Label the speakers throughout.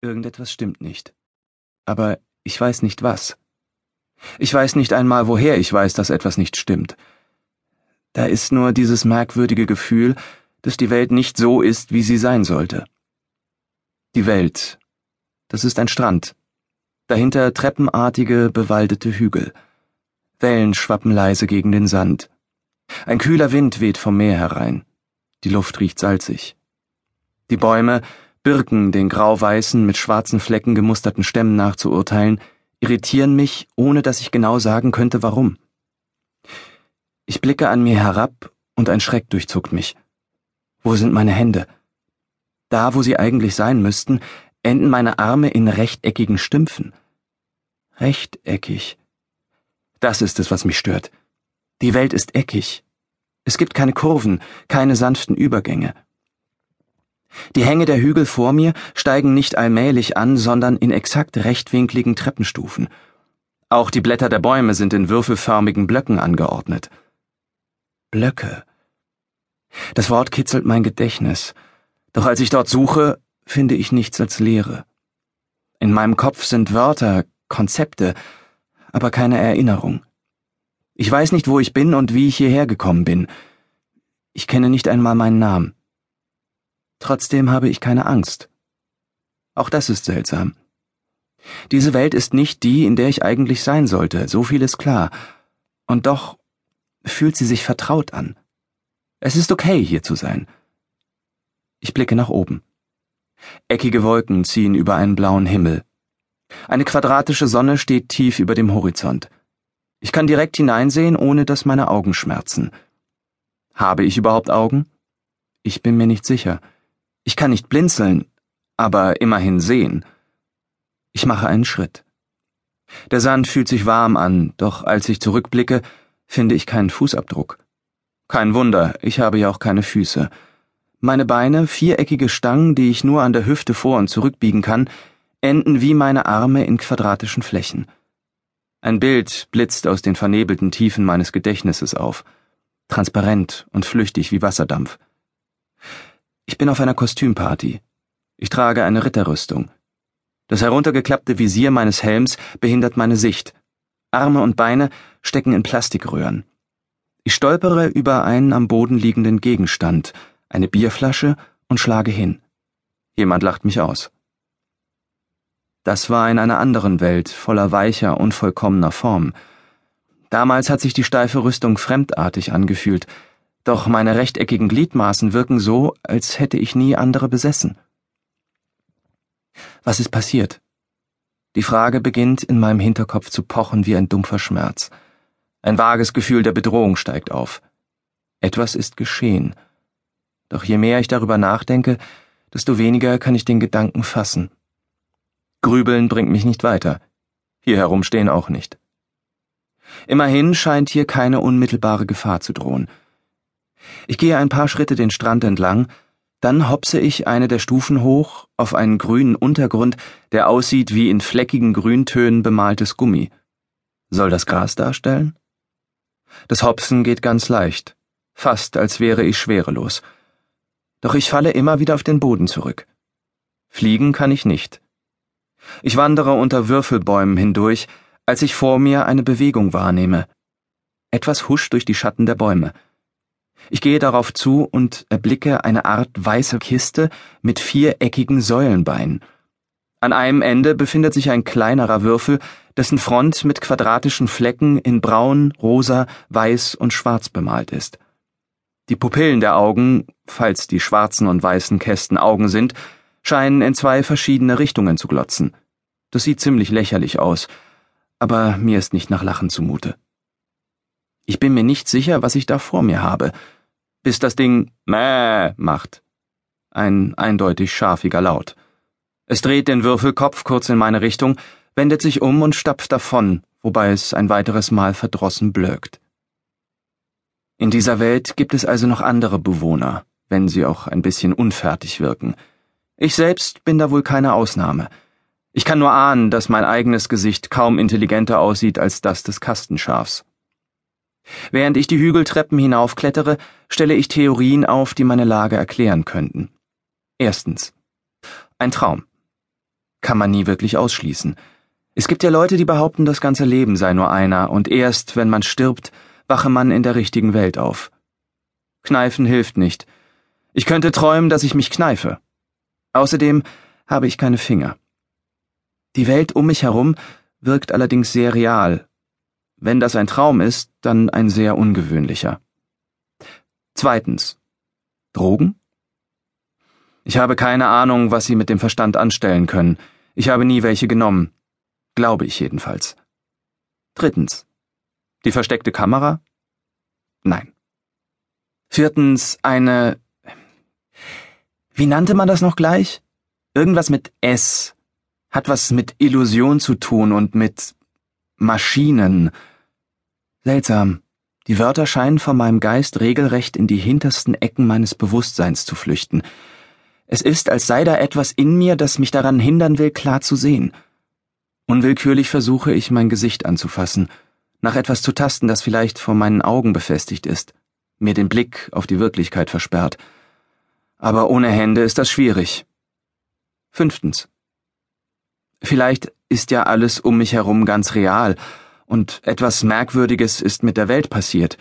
Speaker 1: Irgendetwas stimmt nicht. Aber ich weiß nicht was. Ich weiß nicht einmal, woher ich weiß, dass etwas nicht stimmt. Da ist nur dieses merkwürdige Gefühl, dass die Welt nicht so ist, wie sie sein sollte. Die Welt. Das ist ein Strand. Dahinter treppenartige, bewaldete Hügel. Wellen schwappen leise gegen den Sand. Ein kühler Wind weht vom Meer herein. Die Luft riecht salzig. Die Bäume, Birken, den grau-weißen, mit schwarzen Flecken gemusterten Stämmen nachzuurteilen, irritieren mich, ohne dass ich genau sagen könnte, warum. Ich blicke an mir herab und ein Schreck durchzuckt mich. Wo sind meine Hände? Da, wo sie eigentlich sein müssten, enden meine Arme in rechteckigen Stümpfen. Rechteckig. Das ist es, was mich stört. Die Welt ist eckig. Es gibt keine Kurven, keine sanften Übergänge. Die Hänge der Hügel vor mir steigen nicht allmählich an, sondern in exakt rechtwinkligen Treppenstufen. Auch die Blätter der Bäume sind in würfelförmigen Blöcken angeordnet. Blöcke. Das Wort kitzelt mein Gedächtnis, doch als ich dort suche, finde ich nichts als Leere. In meinem Kopf sind Wörter, Konzepte, aber keine Erinnerung. Ich weiß nicht, wo ich bin und wie ich hierher gekommen bin. Ich kenne nicht einmal meinen Namen. Trotzdem habe ich keine Angst. Auch das ist seltsam. Diese Welt ist nicht die, in der ich eigentlich sein sollte, so viel ist klar. Und doch fühlt sie sich vertraut an. Es ist okay, hier zu sein. Ich blicke nach oben. Eckige Wolken ziehen über einen blauen Himmel. Eine quadratische Sonne steht tief über dem Horizont. Ich kann direkt hineinsehen, ohne dass meine Augen schmerzen. Habe ich überhaupt Augen? Ich bin mir nicht sicher. Ich kann nicht blinzeln, aber immerhin sehen. Ich mache einen Schritt. Der Sand fühlt sich warm an, doch als ich zurückblicke, finde ich keinen Fußabdruck. Kein Wunder, ich habe ja auch keine Füße. Meine Beine, viereckige Stangen, die ich nur an der Hüfte vor und zurückbiegen kann, enden wie meine Arme in quadratischen Flächen. Ein Bild blitzt aus den vernebelten Tiefen meines Gedächtnisses auf, transparent und flüchtig wie Wasserdampf. Ich bin auf einer Kostümparty. Ich trage eine Ritterrüstung. Das heruntergeklappte Visier meines Helms behindert meine Sicht. Arme und Beine stecken in Plastikröhren. Ich stolpere über einen am Boden liegenden Gegenstand, eine Bierflasche, und schlage hin. Jemand lacht mich aus. Das war in einer anderen Welt, voller weicher, unvollkommener Form. Damals hat sich die steife Rüstung fremdartig angefühlt, doch meine rechteckigen Gliedmaßen wirken so, als hätte ich nie andere besessen. Was ist passiert? Die Frage beginnt in meinem Hinterkopf zu pochen wie ein dumpfer Schmerz. Ein vages Gefühl der Bedrohung steigt auf. Etwas ist geschehen. Doch je mehr ich darüber nachdenke, desto weniger kann ich den Gedanken fassen. Grübeln bringt mich nicht weiter. Hier herumstehen auch nicht. Immerhin scheint hier keine unmittelbare Gefahr zu drohen. Ich gehe ein paar Schritte den Strand entlang, dann hopse ich eine der Stufen hoch auf einen grünen Untergrund, der aussieht wie in fleckigen Grüntönen bemaltes Gummi. Soll das Gras darstellen? Das Hopsen geht ganz leicht, fast als wäre ich schwerelos. Doch ich falle immer wieder auf den Boden zurück. Fliegen kann ich nicht. Ich wandere unter Würfelbäumen hindurch, als ich vor mir eine Bewegung wahrnehme. Etwas huscht durch die Schatten der Bäume. Ich gehe darauf zu und erblicke eine Art weiße Kiste mit viereckigen Säulenbeinen. An einem Ende befindet sich ein kleinerer Würfel, dessen Front mit quadratischen Flecken in braun, rosa, weiß und schwarz bemalt ist. Die Pupillen der Augen, falls die schwarzen und weißen Kästen Augen sind, scheinen in zwei verschiedene Richtungen zu glotzen. Das sieht ziemlich lächerlich aus, aber mir ist nicht nach Lachen zumute. Ich bin mir nicht sicher, was ich da vor mir habe, bis das Ding Mäh macht. Ein eindeutig scharfiger Laut. Es dreht den Würfelkopf kurz in meine Richtung, wendet sich um und stapft davon, wobei es ein weiteres Mal verdrossen blökt. In dieser Welt gibt es also noch andere Bewohner, wenn sie auch ein bisschen unfertig wirken. Ich selbst bin da wohl keine Ausnahme. Ich kann nur ahnen, dass mein eigenes Gesicht kaum intelligenter aussieht als das des Kastenschafs. Während ich die Hügeltreppen hinaufklettere, stelle ich Theorien auf, die meine Lage erklären könnten. Erstens. Ein Traum. kann man nie wirklich ausschließen. Es gibt ja Leute, die behaupten, das ganze Leben sei nur einer, und erst, wenn man stirbt, wache man in der richtigen Welt auf. Kneifen hilft nicht. Ich könnte träumen, dass ich mich kneife. Außerdem habe ich keine Finger. Die Welt um mich herum wirkt allerdings sehr real. Wenn das ein Traum ist, dann ein sehr ungewöhnlicher. Zweitens. Drogen? Ich habe keine Ahnung, was sie mit dem Verstand anstellen können. Ich habe nie welche genommen. Glaube ich jedenfalls. Drittens. Die versteckte Kamera? Nein. Viertens eine. Wie nannte man das noch gleich? Irgendwas mit S. Hat was mit Illusion zu tun und mit Maschinen. Seltsam. Die Wörter scheinen von meinem Geist regelrecht in die hintersten Ecken meines Bewusstseins zu flüchten. Es ist, als sei da etwas in mir, das mich daran hindern will, klar zu sehen. Unwillkürlich versuche ich, mein Gesicht anzufassen, nach etwas zu tasten, das vielleicht vor meinen Augen befestigt ist, mir den Blick auf die Wirklichkeit versperrt. Aber ohne Hände ist das schwierig. Fünftens. Vielleicht ist ja alles um mich herum ganz real, und etwas Merkwürdiges ist mit der Welt passiert.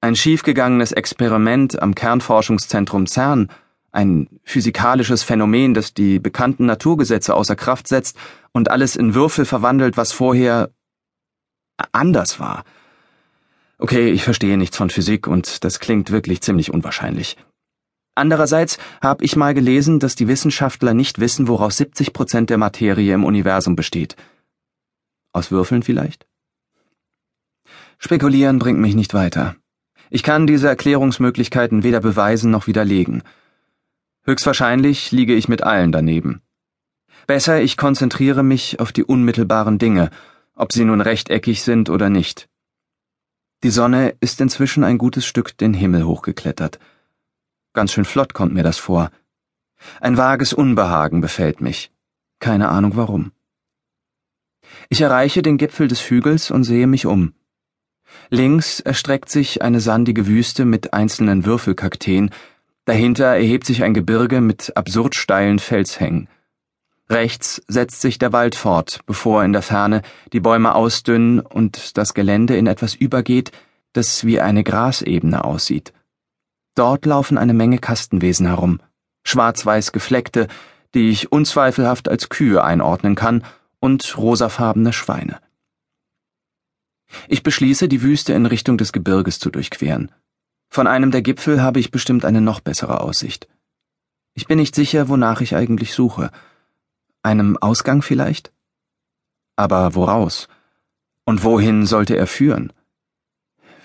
Speaker 1: Ein schiefgegangenes Experiment am Kernforschungszentrum CERN, ein physikalisches Phänomen, das die bekannten Naturgesetze außer Kraft setzt und alles in Würfel verwandelt, was vorher anders war. Okay, ich verstehe nichts von Physik und das klingt wirklich ziemlich unwahrscheinlich. Andererseits habe ich mal gelesen, dass die Wissenschaftler nicht wissen, woraus 70 Prozent der Materie im Universum besteht. Aus Würfeln vielleicht? Spekulieren bringt mich nicht weiter. Ich kann diese Erklärungsmöglichkeiten weder beweisen noch widerlegen. Höchstwahrscheinlich liege ich mit allen daneben. Besser, ich konzentriere mich auf die unmittelbaren Dinge, ob sie nun rechteckig sind oder nicht. Die Sonne ist inzwischen ein gutes Stück den Himmel hochgeklettert. Ganz schön flott kommt mir das vor. Ein vages Unbehagen befällt mich. Keine Ahnung warum. Ich erreiche den Gipfel des Hügels und sehe mich um. Links erstreckt sich eine sandige Wüste mit einzelnen Würfelkakteen, dahinter erhebt sich ein Gebirge mit absurd steilen Felshängen. Rechts setzt sich der Wald fort, bevor in der Ferne die Bäume ausdünnen und das Gelände in etwas übergeht, das wie eine Grasebene aussieht. Dort laufen eine Menge Kastenwesen herum, schwarz-weiß gefleckte, die ich unzweifelhaft als Kühe einordnen kann, und rosafarbene Schweine. Ich beschließe, die Wüste in Richtung des Gebirges zu durchqueren. Von einem der Gipfel habe ich bestimmt eine noch bessere Aussicht. Ich bin nicht sicher, wonach ich eigentlich suche. Einem Ausgang vielleicht? Aber woraus? Und wohin sollte er führen?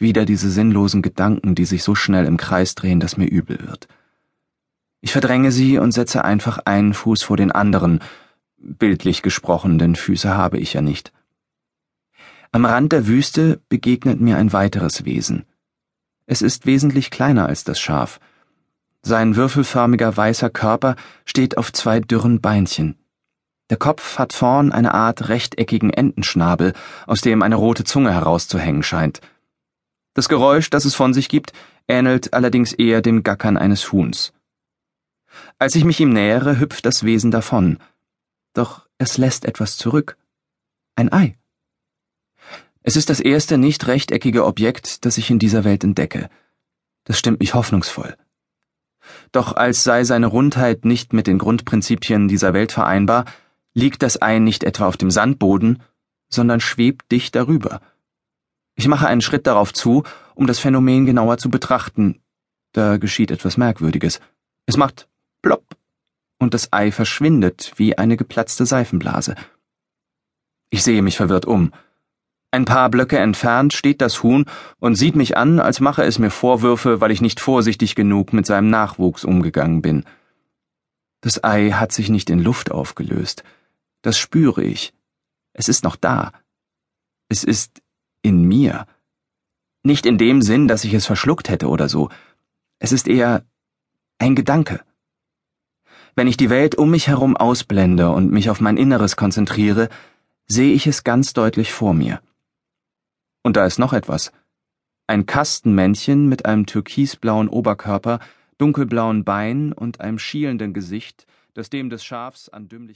Speaker 1: Wieder diese sinnlosen Gedanken, die sich so schnell im Kreis drehen, dass mir übel wird. Ich verdränge sie und setze einfach einen Fuß vor den anderen, bildlich gesprochen, denn Füße habe ich ja nicht. Am Rand der Wüste begegnet mir ein weiteres Wesen. Es ist wesentlich kleiner als das Schaf. Sein würfelförmiger weißer Körper steht auf zwei dürren Beinchen. Der Kopf hat vorn eine Art rechteckigen Entenschnabel, aus dem eine rote Zunge herauszuhängen scheint. Das Geräusch, das es von sich gibt, ähnelt allerdings eher dem Gackern eines Huhns. Als ich mich ihm nähere, hüpft das Wesen davon. Doch es lässt etwas zurück. Ein Ei. Es ist das erste nicht rechteckige Objekt, das ich in dieser Welt entdecke. Das stimmt mich hoffnungsvoll. Doch als sei seine Rundheit nicht mit den Grundprinzipien dieser Welt vereinbar, liegt das Ei nicht etwa auf dem Sandboden, sondern schwebt dicht darüber. Ich mache einen Schritt darauf zu, um das Phänomen genauer zu betrachten. Da geschieht etwas Merkwürdiges. Es macht plopp und das Ei verschwindet wie eine geplatzte Seifenblase. Ich sehe mich verwirrt um. Ein paar Blöcke entfernt steht das Huhn und sieht mich an, als mache es mir Vorwürfe, weil ich nicht vorsichtig genug mit seinem Nachwuchs umgegangen bin. Das Ei hat sich nicht in Luft aufgelöst. Das spüre ich. Es ist noch da. Es ist in mir. Nicht in dem Sinn, dass ich es verschluckt hätte oder so. Es ist eher ein Gedanke. Wenn ich die Welt um mich herum ausblende und mich auf mein Inneres konzentriere, sehe ich es ganz deutlich vor mir. Und da ist noch etwas. Ein Kastenmännchen mit einem türkisblauen Oberkörper, dunkelblauen Beinen und einem schielenden Gesicht, das dem des Schafs an Dümmlichkeit